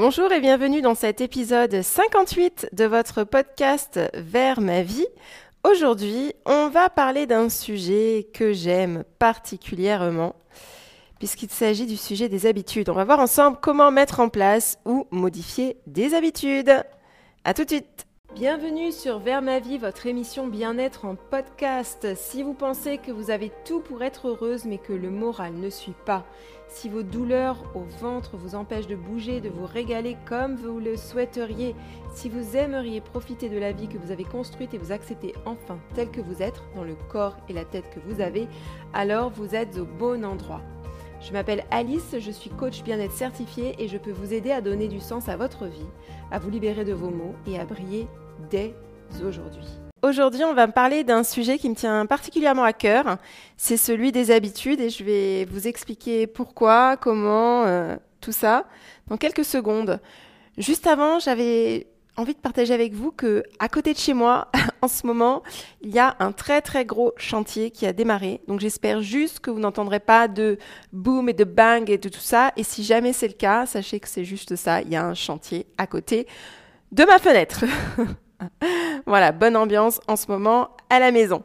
Bonjour et bienvenue dans cet épisode 58 de votre podcast Vers ma vie. Aujourd'hui, on va parler d'un sujet que j'aime particulièrement puisqu'il s'agit du sujet des habitudes. On va voir ensemble comment mettre en place ou modifier des habitudes. À tout de suite. Bienvenue sur Vers ma vie, votre émission bien-être en podcast. Si vous pensez que vous avez tout pour être heureuse mais que le moral ne suit pas, si vos douleurs au ventre vous empêchent de bouger, de vous régaler comme vous le souhaiteriez, si vous aimeriez profiter de la vie que vous avez construite et vous accepter enfin tel que vous êtes, dans le corps et la tête que vous avez, alors vous êtes au bon endroit. Je m'appelle Alice, je suis coach bien-être certifié et je peux vous aider à donner du sens à votre vie, à vous libérer de vos maux et à briller dès aujourd'hui. Aujourd'hui, on va me parler d'un sujet qui me tient particulièrement à cœur. C'est celui des habitudes et je vais vous expliquer pourquoi, comment, euh, tout ça dans quelques secondes. Juste avant, j'avais envie de partager avec vous que à côté de chez moi, en ce moment, il y a un très très gros chantier qui a démarré. Donc j'espère juste que vous n'entendrez pas de boom et de bang et de tout ça. Et si jamais c'est le cas, sachez que c'est juste ça. Il y a un chantier à côté de ma fenêtre. voilà, bonne ambiance en ce moment à la maison.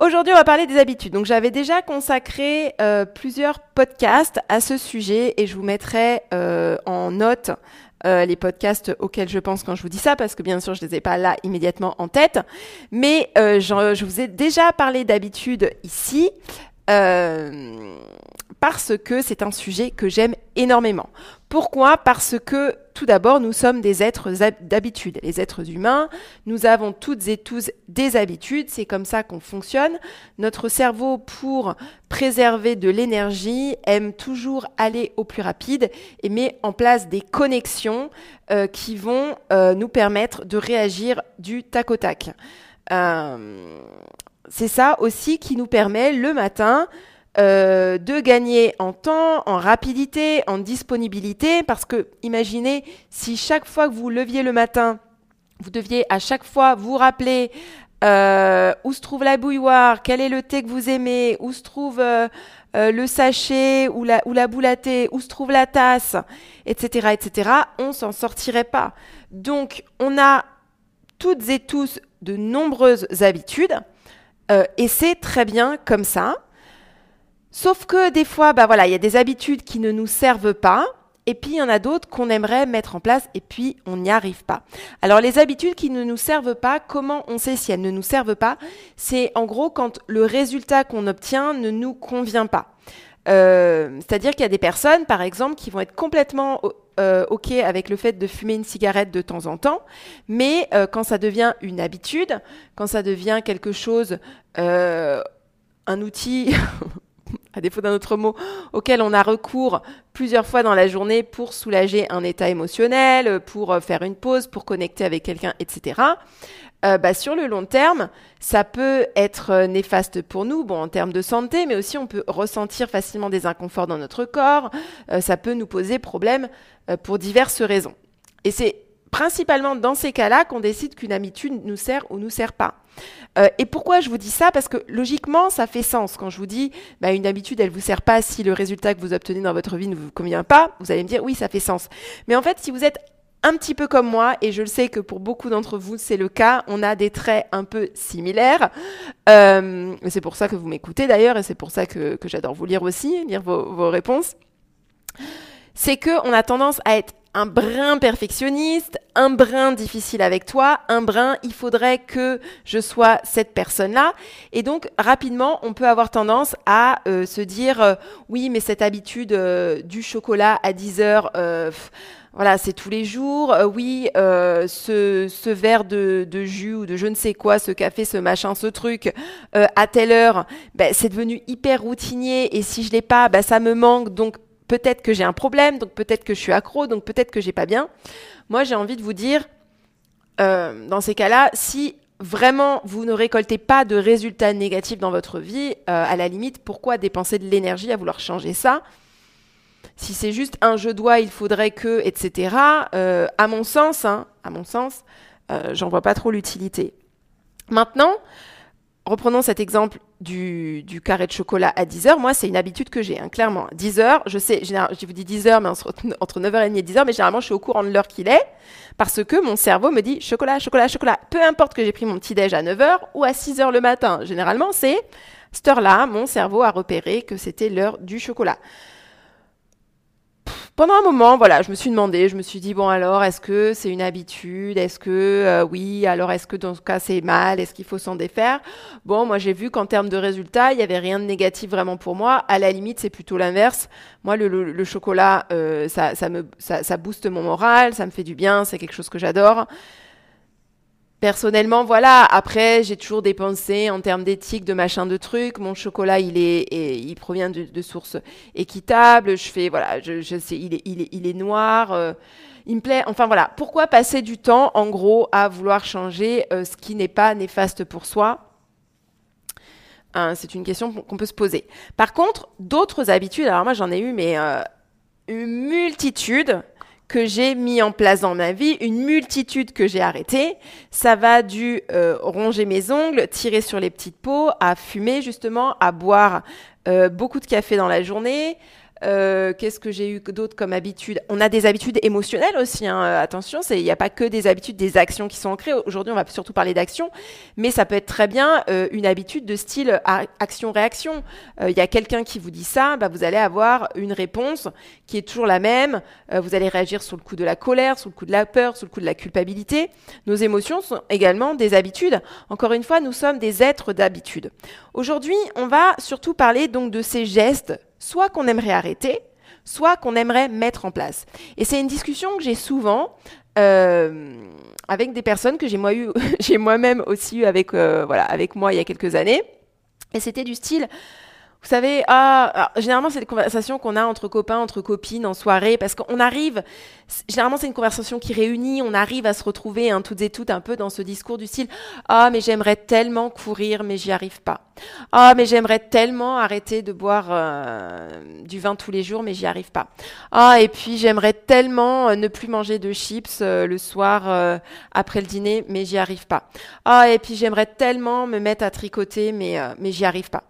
Aujourd'hui, on va parler des habitudes. Donc, j'avais déjà consacré euh, plusieurs podcasts à ce sujet et je vous mettrai euh, en note euh, les podcasts auxquels je pense quand je vous dis ça, parce que bien sûr, je ne les ai pas là immédiatement en tête. Mais je, je, vous ai déjà parlé d'habitudes ici. Parce que c'est un sujet que j'aime énormément. Pourquoi? Parce que tout d'abord, nous sommes des êtres d'habitude. Les êtres humains, nous avons toutes et tous des habitudes, c'est comme ça qu'on fonctionne. Notre cerveau, pour préserver de l'énergie, aime toujours aller au plus rapide et met en place des connexions euh, qui vont euh, nous permettre de réagir du tac au tac. Euh, c'est ça aussi qui nous permet le matin euh, de gagner en temps, en rapidité, en disponibilité, parce que imaginez si chaque fois que vous leviez le matin, vous deviez à chaque fois vous rappeler euh, où se trouve la bouilloire, quel est le thé que vous aimez, où se trouve euh, le sachet ou la, ou boule à thé, où se trouve la tasse, etc., etc., on s'en sortirait pas. Donc, on a toutes et tous de nombreuses habitudes, et c'est très bien comme ça. Sauf que des fois, bah voilà, il y a des habitudes qui ne nous servent pas. Et puis, il y en a d'autres qu'on aimerait mettre en place et puis on n'y arrive pas. Alors, les habitudes qui ne nous servent pas, comment on sait si elles ne nous servent pas? C'est en gros quand le résultat qu'on obtient ne nous convient pas. Euh, c'est-à-dire qu'il y a des personnes, par exemple, qui vont être complètement euh, OK avec le fait de fumer une cigarette de temps en temps, mais euh, quand ça devient une habitude, quand ça devient quelque chose, un outil à défaut d'un autre mot, auquel on a recours plusieurs fois dans la journée pour soulager un état émotionnel, pour euh, faire une pause, pour connecter avec quelqu'un, etc. Euh, bah, sur le long terme, ça peut être euh, néfaste pour nous, bon, en termes de santé, mais aussi on peut ressentir facilement des inconforts dans notre corps. ça peut nous poser problème pour diverses raisons. Et c'est principalement dans ces cas-là qu'on décide qu'une habitude nous sert ou nous sert pas. Euh, et pourquoi je vous dis ça? Parce que logiquement, ça fait sens. Quand je vous dis, bah, une habitude, elle vous sert pas si le résultat que vous obtenez dans votre vie ne vous convient pas, vous allez me dire, oui, ça fait sens. Mais en fait, si vous êtes un petit peu comme moi, et je le sais que pour beaucoup d'entre vous c'est le cas, on a des traits un peu similaires. Euh, c'est pour ça que vous m'écoutez d'ailleurs, et c'est pour ça que, j'adore vous lire aussi, lire vos, vos réponses. C'est que on a tendance à être un brin perfectionniste, un brin difficile avec toi, un brin il faudrait que je sois cette personne-là. Et donc rapidement, on peut avoir tendance à euh, se dire euh, oui, mais cette habitude euh, du chocolat à 10 heures, voilà, c'est tous les jours. oui, ce, ce, verre de, de, jus ou de je ne sais quoi, ce café, ce machin, ce truc, à telle heure, ben, c'est devenu hyper routinier. Et si je l'ai pas, ben, ça me manque. Donc peut-être que j'ai un problème, donc peut-être que je suis accro, donc peut-être que j'ai pas bien. Moi, j'ai envie de vous dire, euh, dans ces cas-là, si vraiment vous ne récoltez pas de résultats négatifs dans votre vie, euh, à la limite, pourquoi dépenser de l'énergie à vouloir changer ça? Si c'est juste un je dois, il faudrait que, etc. Euh, à mon sens, hein, à mon sens, j'en vois pas trop l'utilité. Maintenant, reprenons cet exemple du, carré de chocolat à 10 heures. Moi, c'est une habitude que j'ai, hein, clairement. 10 heures, je sais, je vous dis 10 heures, mais entre 9h30 et 10 heures, mais généralement, je suis au courant de l'heure qu'il est, parce que mon cerveau me dit chocolat, chocolat, chocolat. Peu importe que j'ai pris mon petit déj à 9h ou à 6 heures le matin. Généralement, c'est cette heure-là, mon cerveau a repéré que c'était l'heure du chocolat pendant un moment, voilà, je me suis demandé, je me suis dit, bon alors, est-ce que c'est une habitude? Est-ce que euh, oui Alors, est-ce que dans ce cas, c'est mal? Est-ce qu'il faut s'en défaire? Bon, moi, j'ai vu qu'en termes de résultats, il n'y avait rien de négatif vraiment pour moi. À la limite, c'est plutôt l'inverse. Moi, le, chocolat, euh, ça, ça, me, ça, ça booste mon moral, ça me fait du bien, c'est quelque chose que j'adore. Personnellement, voilà. Après, j'ai toujours des pensées en termes d'éthique, de machin, de trucs. Mon chocolat, il est, il provient de, sources équitables. Je fais, voilà, je, sais, il est, il est, il est noir. Euh, il me plaît. Enfin voilà. Pourquoi passer du temps, en gros, à vouloir changer euh, ce qui n'est pas néfaste pour soi? Hein, C'est une question qu'on peut se poser. Par contre, d'autres habitudes. Alors moi, j'en ai eu, mais euh, une multitude que j'ai mis en place dans ma vie, une multitude que j'ai arrêté. Ça va du euh, ronger mes ongles, tirer sur les petites peaux, à fumer justement, à boire euh, beaucoup de café dans la journée, euh, qu'est-ce que j'ai eu d'autre comme habitude? On a des habitudes émotionnelles aussi. Hein. Attention, il n'y a pas que des habitudes, des actions qui sont ancrées. Aujourd'hui, on va surtout parler d'actions, mais ça peut être très bien euh, une habitude de style action-réaction. Euh, il y a quelqu'un qui vous dit ça, bah, vous allez avoir une réponse qui est toujours la même. vous allez réagir sur le coup de la colère, sur le coup de la peur, sur le coup de la culpabilité. Nos émotions sont également des habitudes. Encore une fois, nous sommes des êtres d'habitude. Aujourd'hui, on va surtout parler donc de ces gestes soit qu'on aimerait arrêter, soit qu'on aimerait mettre en place. Et c'est une discussion que j'ai souvent euh, avec des personnes que j'ai moi-même aussi eu avec, euh, voilà, avec moi il y a quelques années. Et c'était du style, vous savez, ah, généralement, c'est des conversations qu'on a entre copains, entre copines, en soirée, parce qu'on arrive, généralement, c'est une conversation qui réunit, on arrive à se retrouver, hein, toutes et toutes, un peu dans ce discours du style Ah, mais j'aimerais tellement courir, mais j'y arrive pas. Ah, mais j'aimerais tellement arrêter de boire euh, du vin tous les jours, mais j'y arrive pas. Ah, et puis j'aimerais tellement euh, ne plus manger de chips euh, le soir après le dîner, mais j'y arrive pas. Ah, et puis j'aimerais tellement me mettre à tricoter, mais, mais j'y arrive pas.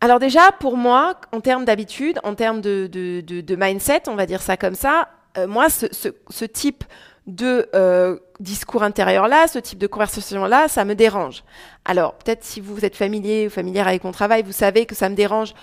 Alors déjà, pour moi, en termes d'habitude, en termes de, mindset, on va dire ça comme ça, euh, moi, ce, ce, type de euh, discours intérieur-là, ce type de conversation-là, ça me dérange. Alors, peut-être si vous êtes familier ou familière avec mon travail, vous savez que ça me dérange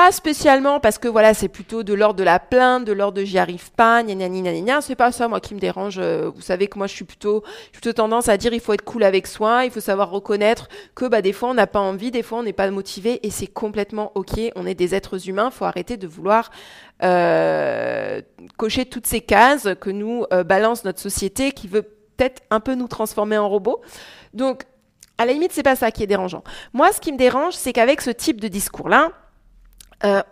pas spécialement parce que voilà, c'est plutôt de l'ordre de la plainte, de l'ordre de j'y arrive pas, gna gna. C'est pas ça, moi, qui me dérange. Euh, vous savez que moi, je suis plutôt, plutôt tendance à dire il faut être cool avec soi, il faut savoir reconnaître que bah, des fois, on n'a pas envie, des fois, on n'est pas motivé et c'est complètement OK. On est des êtres humains, faut arrêter de vouloir euh, cocher toutes ces cases que nous euh, balance notre société qui veut peut-être un peu nous transformer en robots. Donc, à la limite, c'est pas ça qui est dérangeant. Moi, ce qui me dérange, c'est qu'avec ce type de discours-là, euh,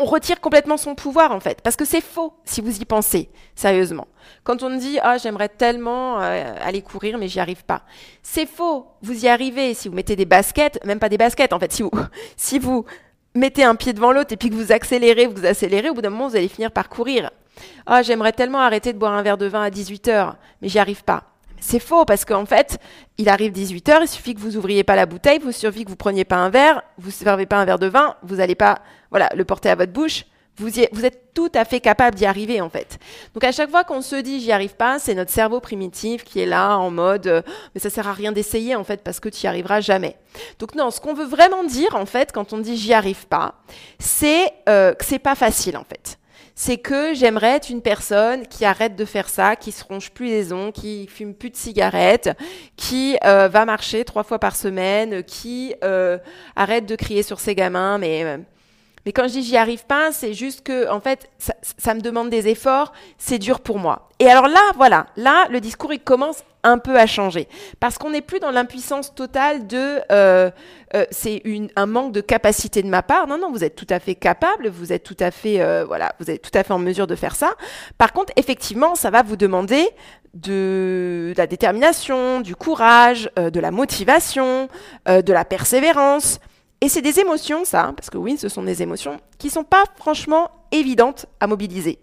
on retire complètement son pouvoir en fait, parce que c'est faux si vous y pensez sérieusement. Quand on dit ah j'aimerais tellement euh, aller courir mais j'y arrive pas, c'est faux. Vous y arrivez si vous mettez des baskets, même pas des baskets en fait. Si vous si vous mettez un pied devant l'autre et puis que vous accélérez, vous accélérez, au bout d'un moment vous allez finir par courir. Ah j'aimerais tellement arrêter de boire un verre de vin à 18 heures, mais j'y arrive pas. C'est faux parce qu'en fait, il arrive 18h, il suffit que vous ouvriez pas la bouteille, il suffit que vous preniez pas un verre, vous servez pas un verre de vin, vous n'allez pas voilà, le porter à votre bouche. Vous, vous êtes tout à fait capable d'y arriver en fait. Donc à chaque fois qu'on se dit j'y arrive pas, c'est notre cerveau primitif qui est là en mode euh, mais ça sert à rien d'essayer en fait parce que tu y arriveras jamais. Donc non, ce qu'on veut vraiment dire en fait quand on dit j'y arrive pas, c'est euh, que c'est pas facile en fait c'est que j'aimerais être une personne qui arrête de faire ça, qui se ronge plus les ongles, qui fume plus de cigarettes, qui euh, va marcher trois fois par semaine, qui euh, arrête de crier sur ses gamins, mais euh, mais quand je dis j'y arrive pas, c'est juste que en fait ça, ça, me demande des efforts, c'est dur pour moi. Et alors là, voilà, là le discours il commence un peu à changer. Parce qu'on n'est plus dans l'impuissance totale de euh, euh, c'est un manque de capacité de ma part. Non, non, vous êtes tout à fait capable, vous êtes tout à fait, euh, voilà, vous êtes tout à fait en mesure de faire ça. Par contre, effectivement, ça va vous demander de, la détermination, du courage, de la motivation, de la persévérance. Et c'est des émotions, ça, parce que oui, ce sont des émotions qui sont pas franchement évidentes à mobiliser.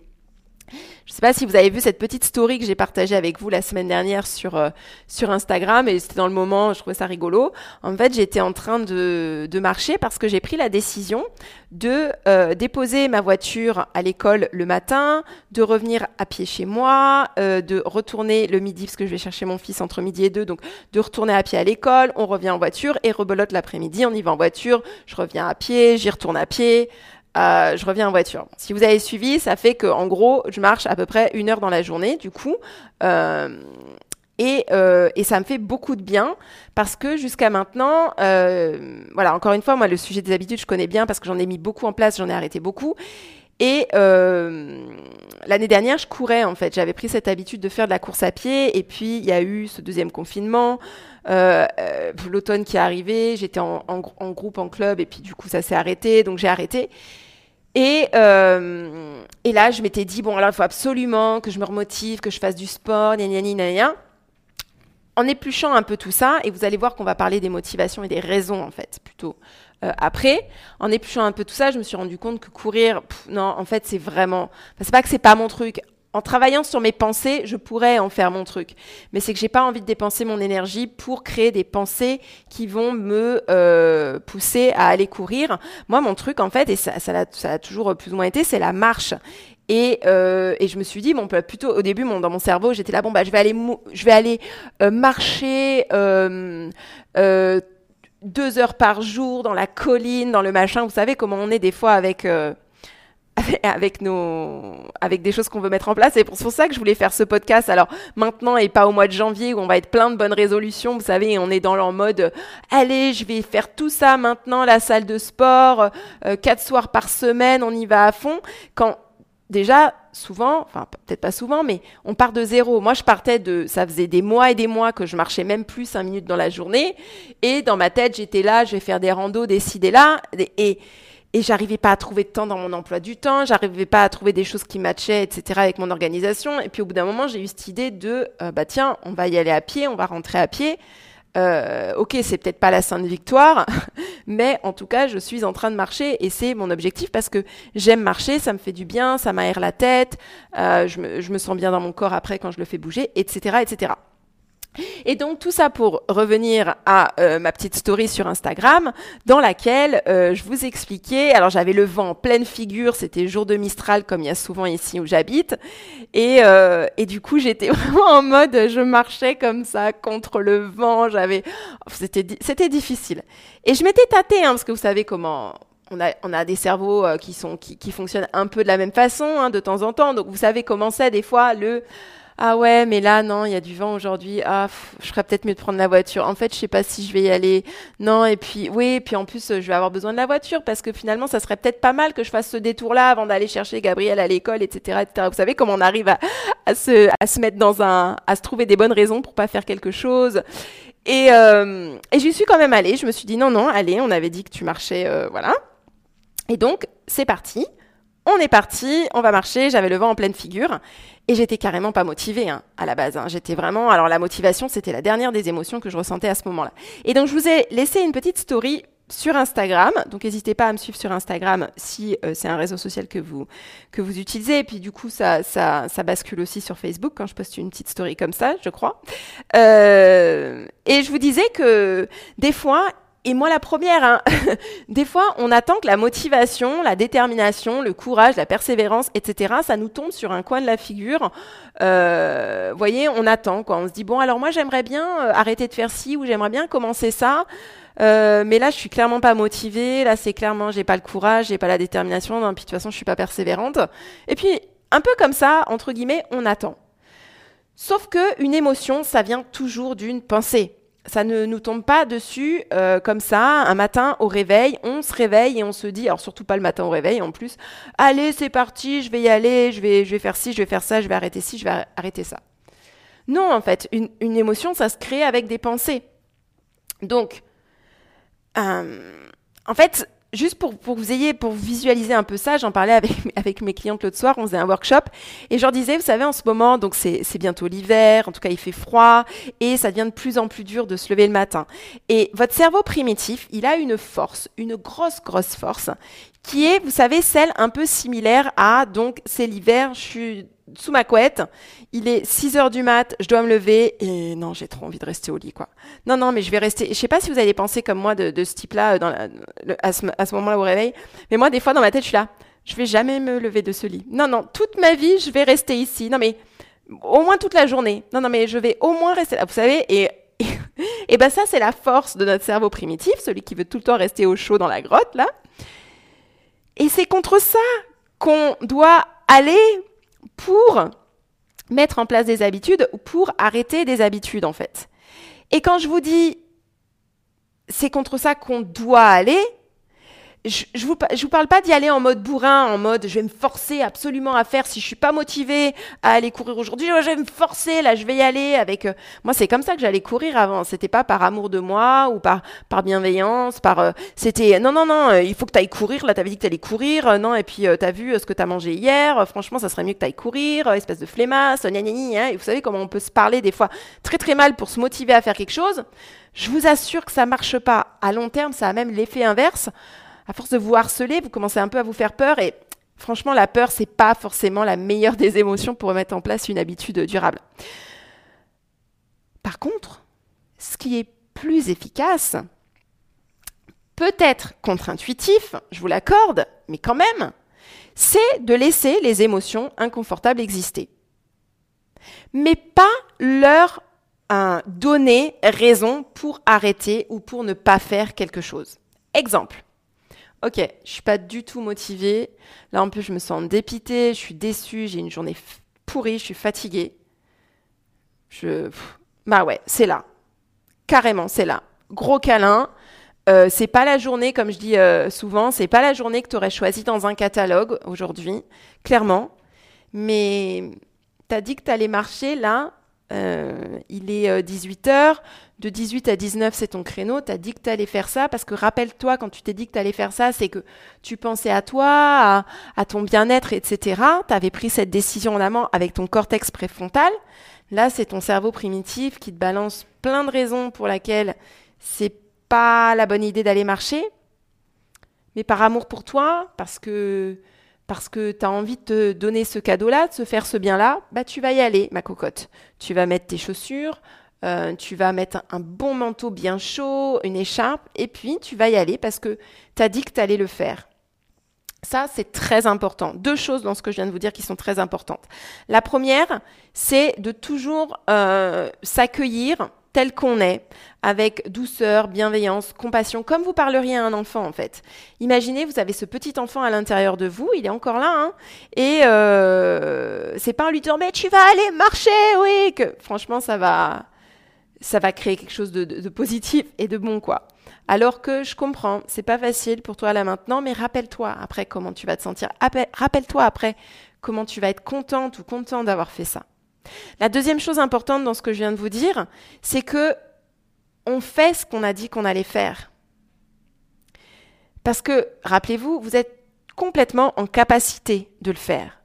Je ne sais pas si vous avez vu cette petite story que j'ai partagée avec vous la semaine dernière sur, euh, sur Instagram et c'était dans le moment, je trouvais ça rigolo. En fait, j'étais en train de, de marcher parce que j'ai pris la décision de euh, déposer ma voiture à l'école le matin, de revenir à pied chez moi, euh, de retourner le midi parce que je vais chercher mon fils entre midi et deux, donc de retourner à pied à l'école, on revient en voiture et rebelote l'après-midi, on y va en voiture, je reviens à pied, j'y retourne à pied. Je reviens en voiture. Si vous avez suivi, ça fait que en gros, je marche à peu près une heure dans la journée, du coup. Euh, et, euh, et, ça me fait beaucoup de bien parce que jusqu'à maintenant, euh, voilà, encore une fois, moi, le sujet des habitudes, je connais bien parce que j'en ai mis beaucoup en place, j'en ai arrêté beaucoup. Et euh, l'année dernière, je courais en fait. J'avais pris cette habitude de faire de la course à pied. Et puis, il y a eu ce deuxième confinement, euh, euh, l'automne qui est arrivé. J'étais en, groupe, en club, et puis du coup, ça s'est arrêté. Donc, j'ai arrêté. Et, et là, je m'étais dit, bon, alors il faut absolument que je me remotive, que je fasse du sport, gna gna gna. gna en épluchant un peu tout ça, et vous allez voir qu'on va parler des motivations et des raisons, en fait, plutôt euh, après, en épluchant un peu tout ça, je me suis rendu compte que courir, pff, non, en fait, c'est vraiment. Enfin, c'est pas que c'est pas mon truc. En travaillant sur mes pensées, je pourrais en faire mon truc. Mais c'est que j'ai pas envie de dépenser mon énergie pour créer des pensées qui vont me euh, pousser à aller courir. Moi, mon truc, en fait, et ça, ça, a, ça toujours plus ou moins été, c'est la marche. Et, euh, et, je me suis dit bon plutôt au début mon, dans mon cerveau j'étais là bon bah je vais aller je vais aller euh, marcher euh, euh, deux heures par jour dans la colline dans le machin. Vous savez comment on est des fois avec euh, avec nos avec des choses qu'on veut mettre en place. Et c'est pour ça que je voulais faire ce podcast. Alors maintenant et pas au mois de janvier où on va être plein de bonnes résolutions. Vous savez on est dans leur mode allez je vais faire tout ça maintenant la salle de sport euh, quatre soirs par semaine on y va à fond. Quand déjà, souvent, enfin peut-être pas souvent, mais on part de zéro. Moi, je partais de, ça faisait des mois et des mois que je marchais même plus cinq minutes dans la journée, et dans ma tête, j'étais là, je vais faire des randos, décider là, et et j'arrivais pas à trouver de temps dans mon emploi du temps, j'arrivais pas à trouver des choses qui matchaient, etc. avec mon organisation. Et puis au bout d'un moment, j'ai eu cette idée de, euh, bah tiens, on va y aller à pied, on va rentrer à pied. Euh, ok, c'est peut-être pas la Sainte Victoire, mais en tout cas, je suis en train de marcher et c'est mon objectif parce que j'aime marcher, ça me fait du bien, ça m'aère la tête, euh, je, me, je me sens bien dans mon corps après quand je le fais bouger, etc., etc. Et donc tout ça pour revenir à euh, ma petite story sur Instagram, dans laquelle euh, je vous expliquais, alors j'avais le vent en pleine figure, c'était jour de Mistral comme il y a souvent ici où j'habite, et, euh, et du coup j'étais vraiment en mode, je marchais comme ça contre le vent, j'avais, c'était c'était difficile. Et je m'étais tâtée, hein, parce que vous savez comment on a, on a des cerveaux qui sont qui, qui fonctionnent un peu de la même façon hein, de temps en temps, donc vous savez comment c'est des fois le ah ouais, mais là, non, il y a du vent aujourd'hui. Ah, je ferais peut-être mieux de prendre la voiture. En fait, je sais pas si je vais y aller. Non, et puis, oui, puis en plus, je vais avoir besoin de la voiture parce que finalement, ça serait peut-être pas mal que je fasse ce détour-là avant d'aller chercher Gabriel à l'école, etc., etc. Vous savez comment on arrive à, à, se, à se mettre dans un, à se trouver des bonnes raisons pour pas faire quelque chose. Et, euh, et j'y suis quand même allée. Je me suis dit, non, non, allez, on avait dit que tu marchais, euh, voilà. Et donc, c'est parti. On est parti, on va marcher, j'avais le vent en pleine figure et j'étais carrément pas motivée hein, à la base. Hein. J'étais vraiment, alors la motivation c'était la dernière des émotions que je ressentais à ce moment-là. Et donc je vous ai laissé une petite story sur Instagram, donc n'hésitez pas à me suivre sur Instagram si euh, c'est un réseau social que vous utilisez. Et puis du coup ça bascule aussi sur Facebook quand je poste une petite story comme ça, je crois. Euh, et je vous disais que des fois et moi la première, hein. des fois on attend que la motivation, la détermination, le courage, la persévérance, etc., ça nous tombe sur un coin de la figure. Euh, vous voyez, on attend quoi. On se dit bon alors moi j'aimerais bien euh, arrêter de faire ci ou j'aimerais bien commencer ça. Euh, mais là, je suis clairement pas motivée. Là, c'est clairement, j'ai pas le courage, j'ai pas la détermination. Non, puis de toute façon, je suis pas persévérante. Et puis, un peu comme ça, entre guillemets, on attend. Sauf que une émotion, ça vient toujours d'une pensée ça ne nous tombe pas dessus euh, comme ça, un matin au réveil, on se réveille et on se dit, alors surtout pas le matin au réveil en plus, allez c'est parti, je vais y aller, je vais, je vais faire ci, je vais faire ça, je vais arrêter ci, je vais arrêter ça. Non, en fait, une, une émotion, ça se crée avec des pensées. Donc, euh, en fait, juste pour, vous ayez, pour visualiser un peu ça, j'en parlais avec, avec mes clientes l'autre soir, on faisait un workshop, et je leur disais, vous savez, en ce moment, donc c'est bientôt l'hiver, en tout cas il fait froid, et ça devient de plus en plus dur de se lever le matin. Et votre cerveau primitif, il a une force, une grosse, grosse force, qui est, vous savez, celle un peu similaire à, donc c'est l'hiver, je suis sous ma couette. Il est 6 heures du mat, je dois me lever et non, j'ai trop envie de rester au lit, quoi. Non, non, mais je vais rester. Je sais pas si vous avez pensé comme moi de, ce type-là euh, à ce, moment-là au réveil, mais moi, des fois, dans ma tête, je suis là. Je vais jamais me lever de ce lit. Non, non, toute ma vie, je vais rester ici. Non, mais au moins toute la journée. Non, non, mais je vais au moins rester là. Vous savez, et, et ben ça, c'est la force de notre cerveau primitif, celui qui veut tout le temps rester au chaud dans la grotte, là. Et c'est contre ça qu'on doit aller pour mettre en place des habitudes ou pour arrêter des habitudes en fait. Et quand je vous dis c'est contre ça qu'on doit aller, je, je, vous, je vous parle pas d'y aller en mode bourrin, en mode je vais me forcer absolument à faire. Si je suis pas motivée à aller courir aujourd'hui, je vais me forcer. Là, je vais y aller avec. Euh, moi, c'est comme ça que j'allais courir avant. C'était pas par amour de moi ou par par bienveillance, par. Euh, c'était non non non. Euh, il faut que tu ailles courir. Là, t'avais dit que t'allais courir. non et puis tu t'as vu ce que t'as mangé hier. franchement, ça serait mieux que t'ailles courir. espèce de flemmasse. Gna, gna, gna. Et vous savez comment on peut se parler des fois très très mal pour se motiver à faire quelque chose. Je vous assure que ça marche pas. À long terme, ça a même l'effet inverse à force de vous harceler, vous commencez un peu à vous faire peur et franchement, la peur, c'est pas forcément la meilleure des émotions pour mettre en place une habitude durable. Par contre, ce qui est plus efficace, peut-être contre-intuitif, je vous l'accorde, mais quand même, c'est de laisser les émotions inconfortables exister. Mais pas leur donner raison pour arrêter ou pour ne pas faire quelque chose. Exemple, ok, je suis pas du tout motivée. Là, en plus, je me sens dépitée, je suis déçue, j'ai une journée pourrie, je suis fatiguée. Je, bah ouais, c'est là, carrément, c'est là. Gros câlin. Euh, c'est pas la journée, comme je dis euh, souvent, c'est pas la journée que tu aurais choisi dans un catalogue aujourd'hui, clairement. Mais tu as dit que tu allais marcher là, euh, il est 18h, euh, de 18 à 19 c'est ton créneau, tu as dit que tu allais faire ça, parce que rappelle-toi, quand tu t'es dit que tu allais faire ça, c'est que tu pensais à toi, à, ton bien-être, etc. Tu avais pris cette décision en amont avec ton cortex préfrontal. Là, c'est ton cerveau primitif qui te balance plein de raisons pour lesquelles c'est pas la bonne idée d'aller marcher, mais par amour pour toi, parce que parce que tu as envie de te donner ce cadeau-là, de se faire ce bien-là, bah tu vas y aller, ma cocotte. Tu vas mettre tes chaussures, euh, tu vas mettre un, bon manteau bien chaud, une écharpe, et puis tu vas y aller parce que tu as dit que tu allais le faire. Ça, c'est très important. Deux choses dans ce que je viens de vous dire qui sont très importantes. La première, c'est de toujours euh, s'accueillir tel qu'on est, avec douceur, bienveillance, compassion, comme vous parleriez à un enfant en fait. Imaginez, vous avez ce petit enfant à l'intérieur de vous, il est encore là, hein, et euh, c'est pas en lui disant mais tu vas aller marcher, oui, que franchement ça va, ça va créer quelque chose de, de positif et de bon quoi. Alors que je comprends, c'est pas facile pour toi là maintenant, mais rappelle-toi après comment tu vas te sentir. Rappelle-toi après comment tu vas être contente ou content d'avoir fait ça. La deuxième chose importante dans ce que je viens de vous dire, c'est que on fait ce qu'on a dit qu'on allait faire. Parce que, rappelez-vous, vous êtes complètement en capacité de le faire.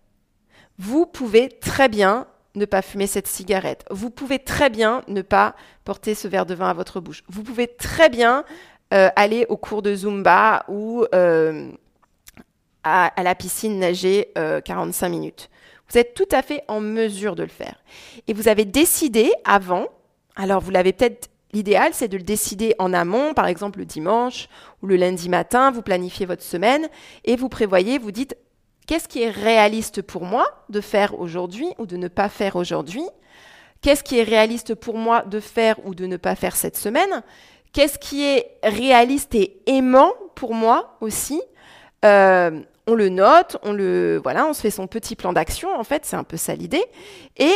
Vous pouvez très bien ne pas fumer cette cigarette. Vous pouvez très bien ne pas porter ce verre de vin à votre bouche. Vous pouvez très bien euh, aller au cours de Zumba ou euh, à, la piscine nager 45 euh, minutes. Vous êtes tout à fait en mesure de le faire. Et vous avez décidé avant, alors vous l'avez peut-être, l'idéal c'est de le décider en amont, par exemple le dimanche ou le lundi matin, vous planifiez votre semaine et vous prévoyez, vous dites, qu'est-ce qui est réaliste pour moi de faire aujourd'hui ou de ne pas faire aujourd'hui? Qu'est-ce qui est réaliste pour moi de faire ou de ne pas faire cette semaine? Qu'est-ce qui est réaliste et aimant pour moi aussi? Euh, on le note, on le voilà, on se fait son petit plan d'action en fait, c'est un peu ça l'idée et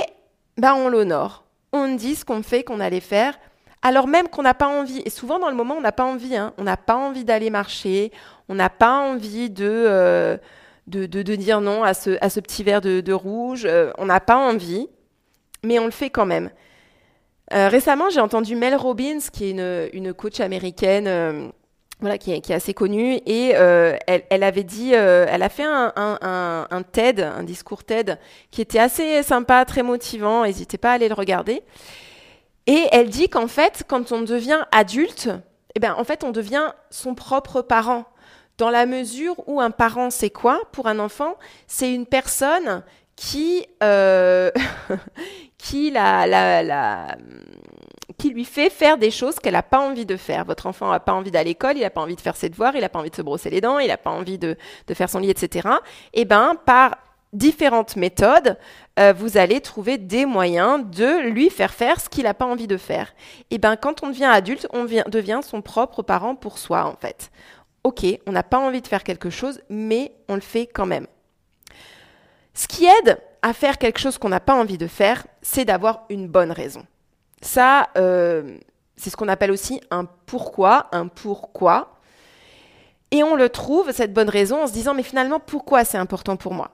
bah on l'honore. On dit ce qu'on fait qu'on allait faire alors même qu'on n'a pas envie et souvent dans le moment on n'a pas envie hein. on n'a pas envie d'aller marcher, on n'a pas envie de, euh, de, dire non à ce, petit verre de, rouge, euh, on n'a pas envie, mais on le fait quand même. Euh, récemment, j'ai entendu Mel Robbins, qui est une coach américaine voilà, qui est, assez connue, et euh, elle, avait dit, euh, elle a fait un, un, TED, un discours TED, qui était assez sympa, très motivant, n'hésitez pas à aller le regarder. Et elle dit qu'en fait, quand on devient adulte, eh ben, en fait, on devient son propre parent. Dans la mesure où un parent, c'est quoi pour un enfant? C'est une personne qui, euh, qui, la, la, qui lui fait faire des choses qu'elle n'a pas envie de faire. Votre enfant n'a pas envie d'aller à l'école, il n'a pas envie de faire ses devoirs, il n'a pas envie de se brosser les dents, il n'a pas envie de, faire son lit, etc. Et eh ben, par différentes méthodes, euh, vous allez trouver des moyens de lui faire faire ce qu'il n'a pas envie de faire. Et ben quand on devient adulte, on devient son propre parent pour soi en fait. Ok, on n'a pas envie de faire quelque chose, mais on le fait quand même. Ce qui aide à faire quelque chose qu'on n'a pas envie de faire, c'est d'avoir une bonne raison. Ça, euh, c'est ce qu'on appelle aussi un pourquoi, un pourquoi. Et on le trouve, cette bonne raison, en se disant, mais finalement, pourquoi c'est important pour moi?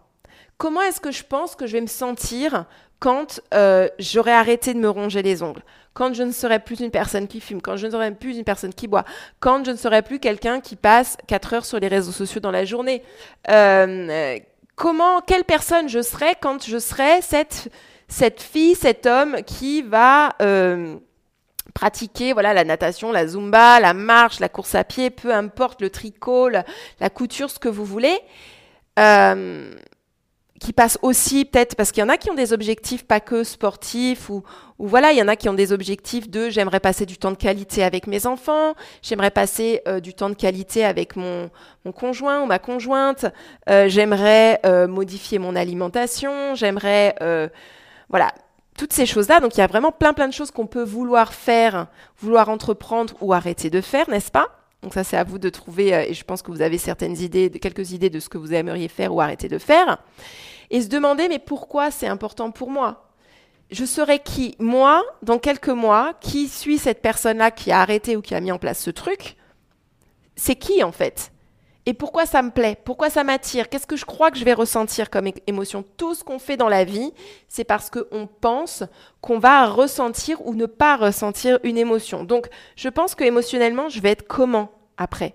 Comment est-ce que je pense que je vais me sentir quand euh, j'aurai arrêté de me ronger les ongles, quand je ne serai plus une personne qui fume, quand je ne serai plus une personne qui boit, quand je ne serai plus quelqu'un qui passe 4 heures sur les réseaux sociaux dans la journée. Euh, comment, quelle personne je serai quand je serai cette, cette fille, cet homme qui va euh, pratiquer voilà la natation, la zumba, la marche, la course à pied, peu importe le tricot, la, couture, ce que vous voulez qui passe aussi peut-être parce qu'il y en a qui ont des objectifs pas que sportifs ou, voilà, il y en a qui ont des objectifs de j'aimerais passer du temps de qualité avec mes enfants, j'aimerais passer euh, du temps de qualité avec mon, conjoint ou ma conjointe, euh, j'aimerais euh, modifier mon alimentation, j'aimerais voilà, toutes ces choses-là. Donc il y a vraiment plein plein de choses qu'on peut vouloir faire, vouloir entreprendre ou arrêter de faire, n'est-ce pas? Donc ça, c'est à vous de trouver, et je pense que vous avez certaines idées, quelques idées de ce que vous aimeriez faire ou arrêter de faire et se demander mais pourquoi c'est important pour moi? Je serai qui Moi, dans quelques mois, qui suis cette personne-là qui a arrêté ou qui a mis en place ce truc? C'est qui en fait? Et pourquoi ça me plaît? Pourquoi ça m'attire? Qu'est-ce que je crois que je vais ressentir comme émotion? Tout ce qu'on fait dans la vie, c'est parce qu'on pense qu'on va ressentir ou ne pas ressentir une émotion. Donc, je pense que émotionnellement, je vais être comment après?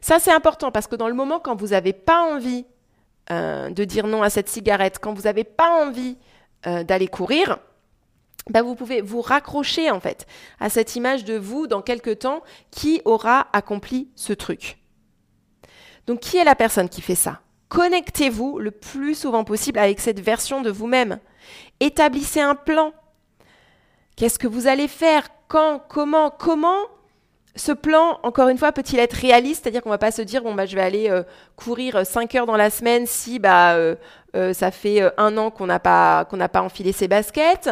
Ça, c'est important parce que dans le moment, quand vous n'avez pas envie euh, de dire non à cette cigarette, quand vous n'avez pas envie euh, d'aller courir, bah vous pouvez vous raccrocher en fait à cette image de vous dans quelque temps qui aura accompli ce truc. Donc qui est la personne qui fait ça Connectez-vous le plus souvent possible avec cette version de vous-même. Établissez un plan. Qu'est-ce que vous allez faire Quand Comment Comment ce plan, encore une fois, peut-il être réaliste? C'est-à-dire qu'on ne va pas se dire, bon, bah, je vais aller euh, courir 5 heures dans la semaine si bah, euh, euh, ça fait un an qu'on n'a pas, qu'on pas enfilé ses baskets,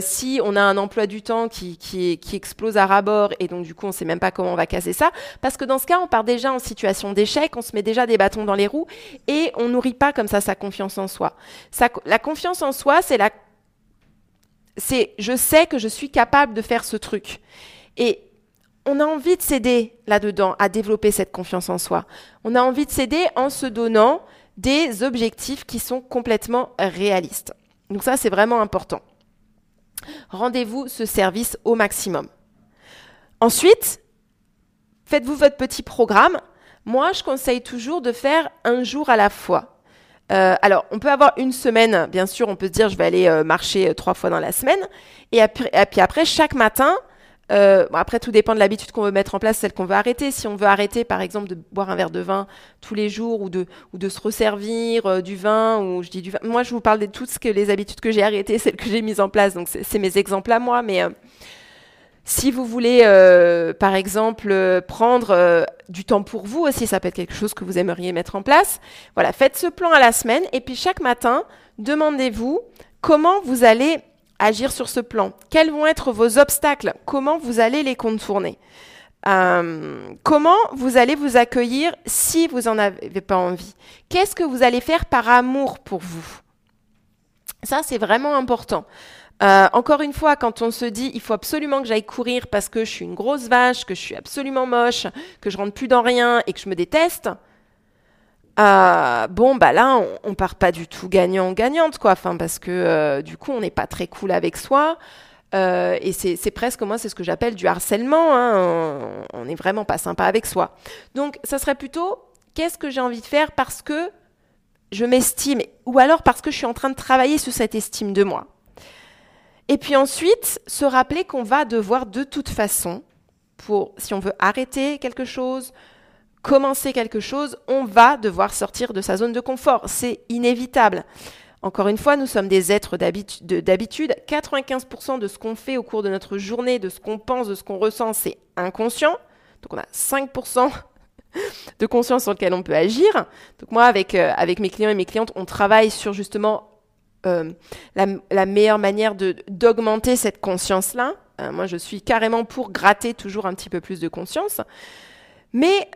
si on a un emploi du temps qui, qui, qui explose à ras-bord et donc du coup on ne sait même pas comment on va casser ça. Parce que dans ce cas, on part déjà en situation d'échec, on se met déjà des bâtons dans les roues et on nourrit pas comme ça sa confiance en soi. la confiance en soi, c'est la... C'est je sais que je suis capable de faire ce truc. Et on a envie de s'aider là-dedans à développer cette confiance en soi. On a envie de s'aider en se donnant des objectifs qui sont complètement réalistes. Donc ça, c'est vraiment important. Rendez-vous ce service au maximum. Ensuite, faites-vous votre petit programme. Moi, je conseille toujours de faire un jour à la fois. Euh, alors, on peut avoir une semaine, bien sûr, on peut se dire je vais aller euh, marcher euh, trois fois dans la semaine. Et, et puis après, chaque matin, euh, après, tout dépend de l'habitude qu'on veut mettre en place, celle qu'on veut arrêter. Si on veut arrêter, par exemple, de boire un verre de vin tous les jours ou de, se resservir euh, du vin, ou je dis du vin. Moi, je vous parle de toutes les habitudes que j'ai arrêtées, celles que j'ai mises en place. Donc, c'est mes exemples à moi. Mais euh, si vous voulez, par exemple, prendre du temps pour vous aussi, ça peut être quelque chose que vous aimeriez mettre en place. Voilà, faites ce plan à la semaine. Et puis, chaque matin, demandez-vous comment vous allez agir sur ce plan. Quels vont être vos obstacles? Comment vous allez les contourner? Euh, Comment vous allez vous accueillir si vous n'en avez pas envie? Qu'est-ce que vous allez faire par amour pour vous? Ça, c'est vraiment important. Euh, encore une fois, quand on se dit il faut absolument que j'aille courir parce que je suis une grosse vache, que je suis absolument moche, que je rentre plus dans rien et que je me déteste, euh, bon, bah là, on, on, part pas du tout gagnant-gagnante, quoi. Parce que euh, du coup, on n'est pas très cool avec soi. Euh, et c'est presque, moi, c'est ce que j'appelle du harcèlement. Hein. On n'est vraiment pas sympa avec soi. Donc, ça serait plutôt qu'est-ce que j'ai envie de faire parce que je m'estime, ou alors parce que je suis en train de travailler sur cette estime de moi. Et puis ensuite, se rappeler qu'on va devoir de toute façon, pour si on veut arrêter quelque chose, commencer quelque chose, on va devoir sortir de sa zone de confort. C'est inévitable. Encore une fois, nous sommes des êtres d'habitude. 95% de ce qu'on fait au cours de notre journée, de ce qu'on pense, de ce qu'on ressent, c'est inconscient. Donc on a 5% de conscience sur lequel on peut agir. Donc moi, avec, euh, avec mes clients et mes clientes, on travaille sur justement euh, la, meilleure manière d'augmenter cette conscience-là. Euh, moi, je suis carrément pour gratter toujours un petit peu plus de conscience. Mais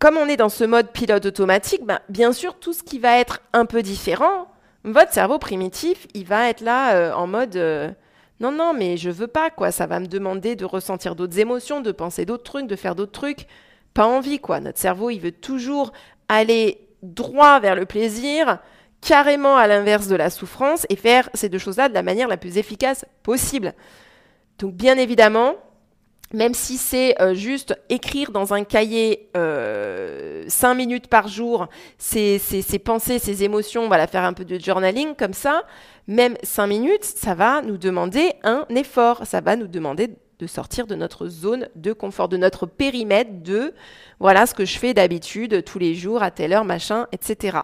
comme on est dans ce mode pilote automatique, ben, bien sûr, tout ce qui va être un peu différent, votre cerveau primitif, il va être là euh, en mode euh, non, non, mais je veux pas, quoi. Ça va me demander de ressentir d'autres émotions, de penser d'autres trucs, de faire d'autres trucs. Pas envie, quoi. Notre cerveau, il veut toujours aller droit vers le plaisir, carrément à l'inverse de la souffrance, et faire ces deux choses-là de la manière la plus efficace possible. Donc, bien évidemment, même si c'est euh, juste écrire dans un cahier euh, cinq minutes par jour ses, pensées, ses émotions, faire un peu de journaling comme ça, même cinq minutes, ça va nous demander un effort, ça va nous demander de sortir de notre zone de confort, de notre périmètre de voilà ce que je fais d'habitude tous les jours à telle heure, machin, etc.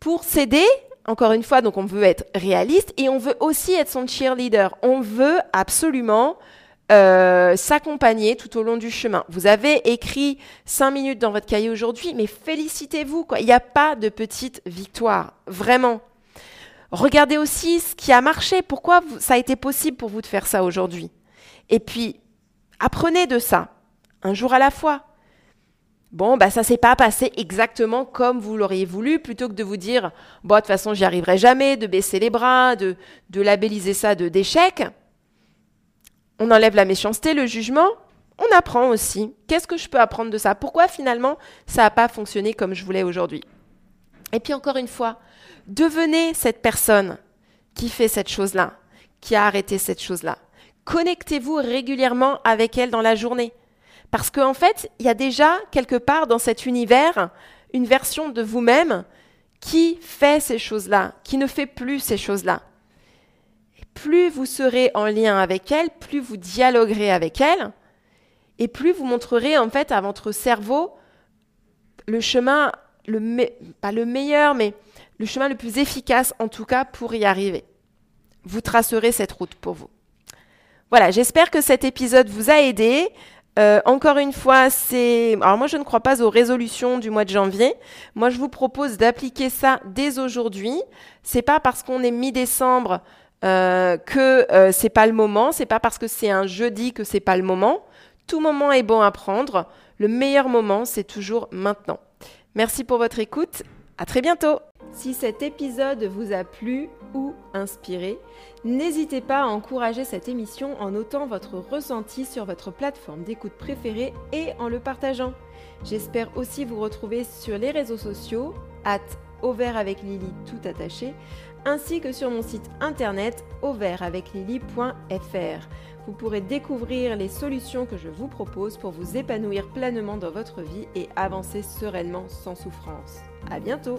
Pour s'aider, encore une fois, donc on veut être réaliste et on veut aussi être son cheerleader. On veut absolument euh, s'accompagner tout au long du chemin. Vous avez écrit cinq minutes dans votre cahier aujourd'hui, mais félicitez-vous. Il n'y a pas de petite victoire, vraiment. Regardez aussi ce qui a marché. Pourquoi ça a été possible pour vous de faire ça aujourd'hui? Et puis, apprenez de ça, un jour à la fois. Bon, bah ça s'est pas passé exactement comme vous l'auriez voulu, plutôt que de vous dire, bon, de toute façon, j'y arriverai jamais, de baisser les bras, de, de labelliser ça de d'échec on enlève la méchanceté, le jugement, on apprend aussi. Qu'est-ce que je peux apprendre de ça? Pourquoi finalement ça n'a pas fonctionné comme je voulais aujourd'hui? Et puis encore une fois, devenez cette personne qui fait cette chose-là, qui a arrêté cette chose-là. Connectez-vous régulièrement avec elle dans la journée. Parce qu'en fait, il y a déjà quelque part dans cet univers une version de vous-même qui fait ces choses-là, qui ne fait plus ces choses-là plus vous serez en lien avec elle, plus vous dialoguerez avec elle, et plus vous montrerez en fait à votre cerveau le chemin, le pas le meilleur, mais le chemin le plus efficace en tout cas pour y arriver. Vous tracerez cette route pour vous. Voilà, j'espère que cet épisode vous a aidé. Euh, encore une fois, c'est. Alors, moi, je ne crois pas aux résolutions du mois de janvier. Moi, je vous propose d'appliquer ça dès aujourd'hui. C'est pas parce qu'on est mi-décembre euh, que euh, c'est pas le moment, c'est pas parce que c'est un jeudi que c'est pas le moment. Tout moment est bon à prendre. Le meilleur moment, c'est toujours maintenant. Merci pour votre écoute. À très bientôt. Si cet épisode vous a plu ou inspiré, n'hésitez pas à encourager cette émission en notant votre ressenti sur votre plateforme d'écoute préférée et en le partageant. J'espère aussi vous retrouver sur les réseaux sociaux, at au avec Lily tout attaché, ainsi que sur mon site internet auvertaveclily.fr. Vous pourrez découvrir les solutions que je vous propose pour vous épanouir pleinement dans votre vie et avancer sereinement sans souffrance. À bientôt!